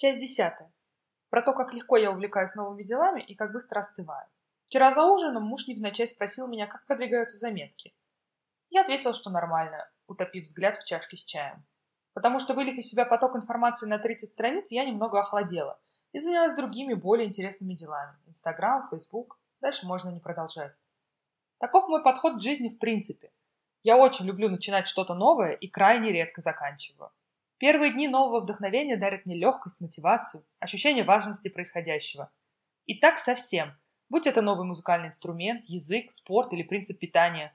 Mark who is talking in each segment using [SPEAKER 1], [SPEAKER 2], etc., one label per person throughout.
[SPEAKER 1] Часть десятая. Про то, как легко я увлекаюсь новыми делами и как быстро остываю. Вчера за ужином муж невзначай спросил меня, как продвигаются заметки. Я ответил, что нормально, утопив взгляд в чашке с чаем. Потому что, вылив из себя поток информации на 30 страниц, я немного охладела и занялась другими, более интересными делами. Инстаграм, Фейсбук. Дальше можно не продолжать. Таков мой подход к жизни в принципе. Я очень люблю начинать что-то новое и крайне редко заканчиваю. Первые дни нового вдохновения дарят мне легкость, мотивацию, ощущение важности происходящего. И так совсем, будь это новый музыкальный инструмент, язык, спорт или принцип питания.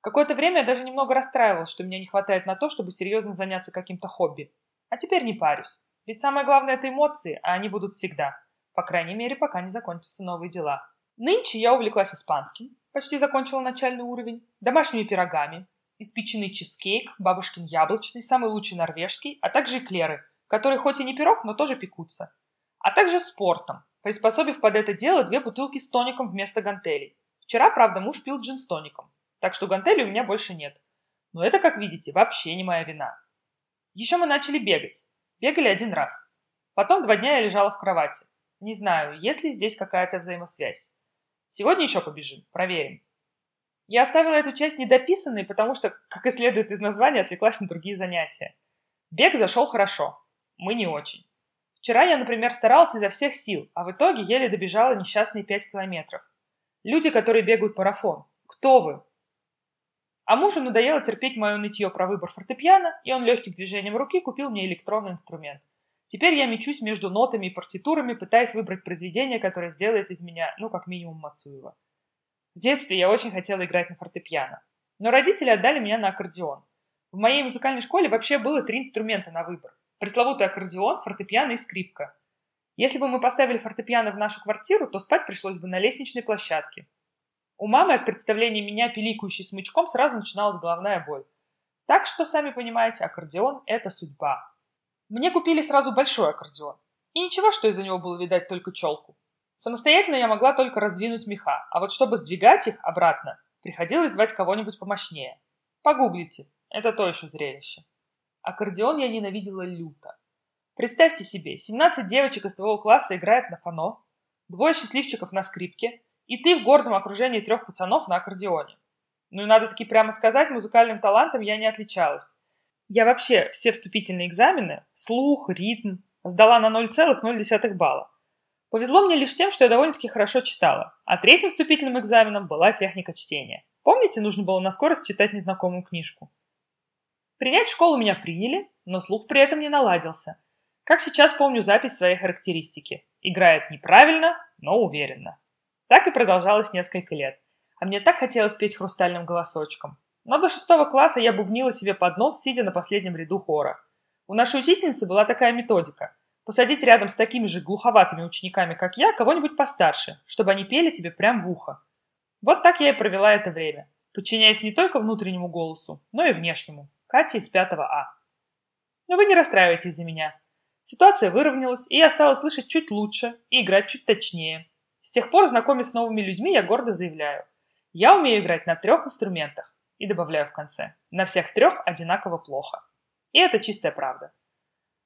[SPEAKER 1] Какое-то время я даже немного расстраивалась, что меня не хватает на то, чтобы серьезно заняться каким-то хобби. А теперь не парюсь. Ведь самое главное это эмоции, а они будут всегда. По крайней мере, пока не закончатся новые дела. Нынче я увлеклась испанским, почти закончила начальный уровень, домашними пирогами, испеченный чизкейк, бабушкин яблочный, самый лучший норвежский, а также эклеры, которые хоть и не пирог, но тоже пекутся. А также спортом, приспособив под это дело две бутылки с тоником вместо гантелей. Вчера, правда, муж пил джин с тоником, так что гантелей у меня больше нет. Но это, как видите, вообще не моя вина. Еще мы начали бегать. Бегали один раз. Потом два дня я лежала в кровати. Не знаю, есть ли здесь какая-то взаимосвязь. Сегодня еще побежим, проверим. Я оставила эту часть недописанной, потому что, как и следует из названия, отвлеклась на другие занятия. Бег зашел хорошо. Мы не очень. Вчера я, например, старалась изо всех сил, а в итоге еле добежала несчастные 5 километров. Люди, которые бегают марафон. Кто вы? А мужу надоело терпеть мое нытье про выбор фортепиано, и он легким движением руки купил мне электронный инструмент. Теперь я мечусь между нотами и партитурами, пытаясь выбрать произведение, которое сделает из меня, ну, как минимум, Мацуева. В детстве я очень хотела играть на фортепиано. Но родители отдали меня на аккордеон. В моей музыкальной школе вообще было три инструмента на выбор. Пресловутый аккордеон, фортепиано и скрипка. Если бы мы поставили фортепиано в нашу квартиру, то спать пришлось бы на лестничной площадке. У мамы от представления меня, пиликающей смычком, сразу начиналась головная боль. Так что, сами понимаете, аккордеон – это судьба. Мне купили сразу большой аккордеон. И ничего, что из-за него было видать только челку. Самостоятельно я могла только раздвинуть меха, а вот чтобы сдвигать их обратно, приходилось звать кого-нибудь помощнее. Погуглите, это то еще зрелище. Аккордеон я ненавидела люто. Представьте себе, 17 девочек из твоего класса играет на фано, двое счастливчиков на скрипке, и ты в гордом окружении трех пацанов на аккордеоне. Ну и надо таки прямо сказать, музыкальным талантом я не отличалась. Я вообще все вступительные экзамены, слух, ритм, сдала на 0,0 балла. Повезло мне лишь тем, что я довольно-таки хорошо читала, а третьим вступительным экзаменом была техника чтения. Помните, нужно было на скорость читать незнакомую книжку? Принять в школу меня приняли, но слух при этом не наладился. Как сейчас помню запись своей характеристики. Играет неправильно, но уверенно. Так и продолжалось несколько лет. А мне так хотелось петь хрустальным голосочком. Но до шестого класса я бубнила себе под нос, сидя на последнем ряду хора. У нашей учительницы была такая методика – Посадить рядом с такими же глуховатыми учениками, как я, кого-нибудь постарше, чтобы они пели тебе прям в ухо. Вот так я и провела это время, подчиняясь не только внутреннему голосу, но и внешнему. Катя из 5 А. Но вы не расстраивайтесь за меня. Ситуация выровнялась, и я стала слышать чуть лучше и играть чуть точнее. С тех пор, знакомясь с новыми людьми, я гордо заявляю. Я умею играть на трех инструментах. И добавляю в конце. На всех трех одинаково плохо. И это чистая правда.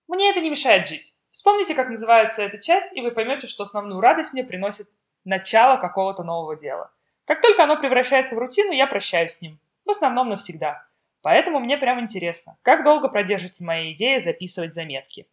[SPEAKER 1] Мне это не мешает жить. Вспомните, как называется эта часть, и вы поймете, что основную радость мне приносит начало какого-то нового дела. Как только оно превращается в рутину, я прощаюсь с ним. В основном навсегда. Поэтому мне прям интересно, как долго продержится моя идея записывать заметки.